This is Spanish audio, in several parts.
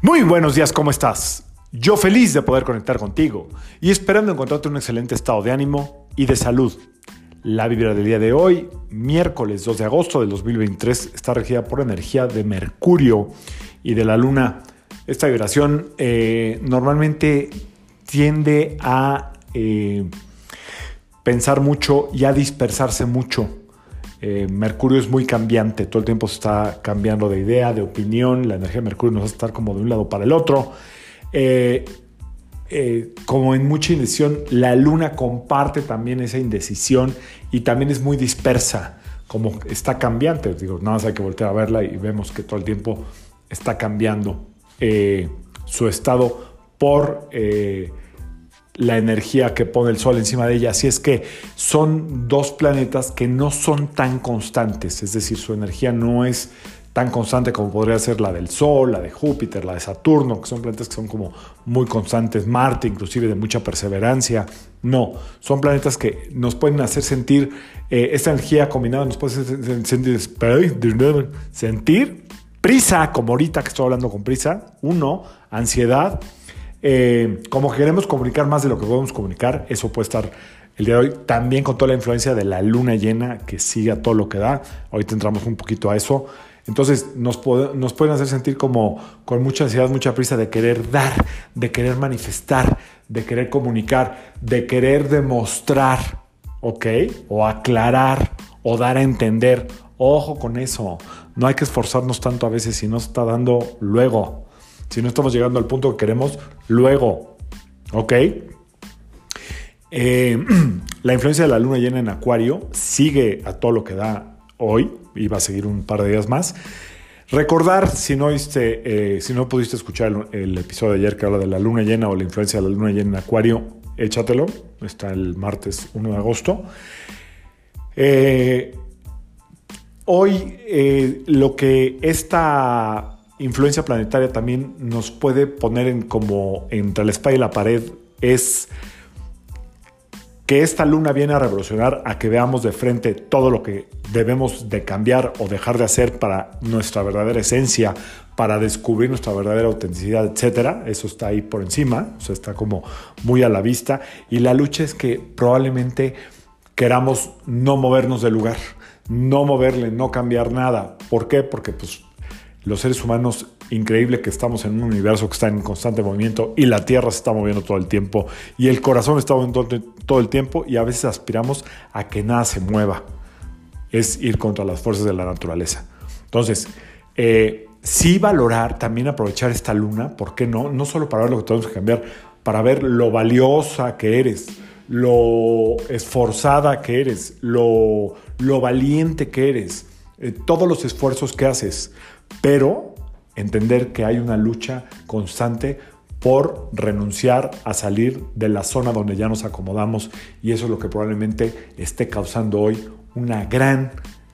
Muy buenos días, ¿cómo estás? Yo feliz de poder conectar contigo y esperando encontrarte un excelente estado de ánimo y de salud. La vibra del día de hoy, miércoles 2 de agosto del 2023, está regida por energía de Mercurio y de la Luna. Esta vibración eh, normalmente tiende a eh, pensar mucho y a dispersarse mucho. Eh, Mercurio es muy cambiante, todo el tiempo se está cambiando de idea, de opinión, la energía de Mercurio nos a estar como de un lado para el otro. Eh, eh, como en mucha indecisión, la luna comparte también esa indecisión y también es muy dispersa, como está cambiante. Digo, nada más hay que voltear a verla y vemos que todo el tiempo está cambiando su estado por la energía que pone el Sol encima de ella. Así es que son dos planetas que no son tan constantes, es decir, su energía no es tan constante como podría ser la del Sol, la de Júpiter, la de Saturno, que son planetas que son como muy constantes, Marte inclusive de mucha perseverancia. No, son planetas que nos pueden hacer sentir eh, esta energía combinada, nos puede sentir, sentir prisa, como ahorita que estoy hablando con prisa, uno, ansiedad, eh, como queremos comunicar más de lo que podemos comunicar, eso puede estar el día de hoy también con toda la influencia de la luna llena que sigue a todo lo que da. Hoy entramos un poquito a eso. Entonces nos, nos pueden hacer sentir como con mucha ansiedad, mucha prisa de querer dar, de querer manifestar, de querer comunicar, de querer demostrar, ¿ok? O aclarar o dar a entender. Ojo con eso. No hay que esforzarnos tanto a veces si no está dando luego si no estamos llegando al punto que queremos luego. ¿Ok? Eh, la influencia de la luna llena en Acuario sigue a todo lo que da hoy y va a seguir un par de días más. Recordar, si no, eh, si no pudiste escuchar el, episodio de ayer que habla de la luna llena o la influencia de la luna llena en Acuario, échatelo. Está el martes 1 de agosto. Eh, hoy lo que esta influencia planetaria también nos puede poner en como entre la espalda y la pared es que esta luna viene a revolucionar, a que veamos de frente todo lo que debemos de cambiar o dejar de hacer para nuestra verdadera esencia, para descubrir nuestra verdadera autenticidad, etcétera. Eso está ahí por encima, o sea, está como muy a la vista. Y la lucha es que probablemente queramos no movernos del lugar, no moverle, no cambiar nada. ¿Por qué? Porque pues los seres humanos, increíble que estamos en un universo que está en constante movimiento y la Tierra se está moviendo todo el tiempo y el corazón está moviendo todo el tiempo y a veces aspiramos a que nada se mueva. Es ir contra las fuerzas de la naturaleza. Entonces, eh, sí valorar, también aprovechar esta luna, ¿por qué no? No solo para ver lo que tenemos que cambiar, para ver lo valiosa que eres, lo esforzada que eres, lo, lo valiente que eres, eh, todos los esfuerzos que haces pero entender que hay una lucha constante por renunciar a salir de la zona donde ya nos acomodamos y eso es lo que probablemente esté causando hoy una gran,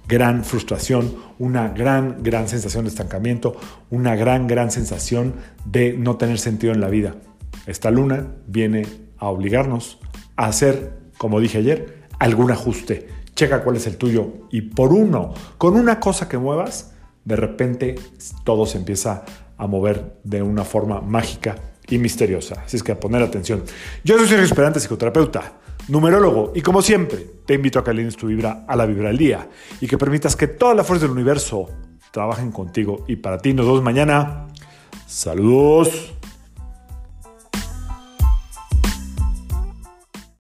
gran frustración, una gran, gran sensación de estancamiento, una gran, gran sensación de no tener sentido en la vida. Esta luna viene a obligarnos a hacer, como dije ayer, algún ajuste. Checa cuál es el tuyo y por uno, con una cosa que muevas, de repente todo se empieza a mover de una forma mágica y misteriosa. Así es que a poner atención. Yo soy Sergio Esperante, psicoterapeuta, numerólogo, y como siempre, te invito a que alines tu vibra a la vibra del día y que permitas que toda la fuerza del universo trabajen contigo y para ti. Nos vemos mañana. Saludos.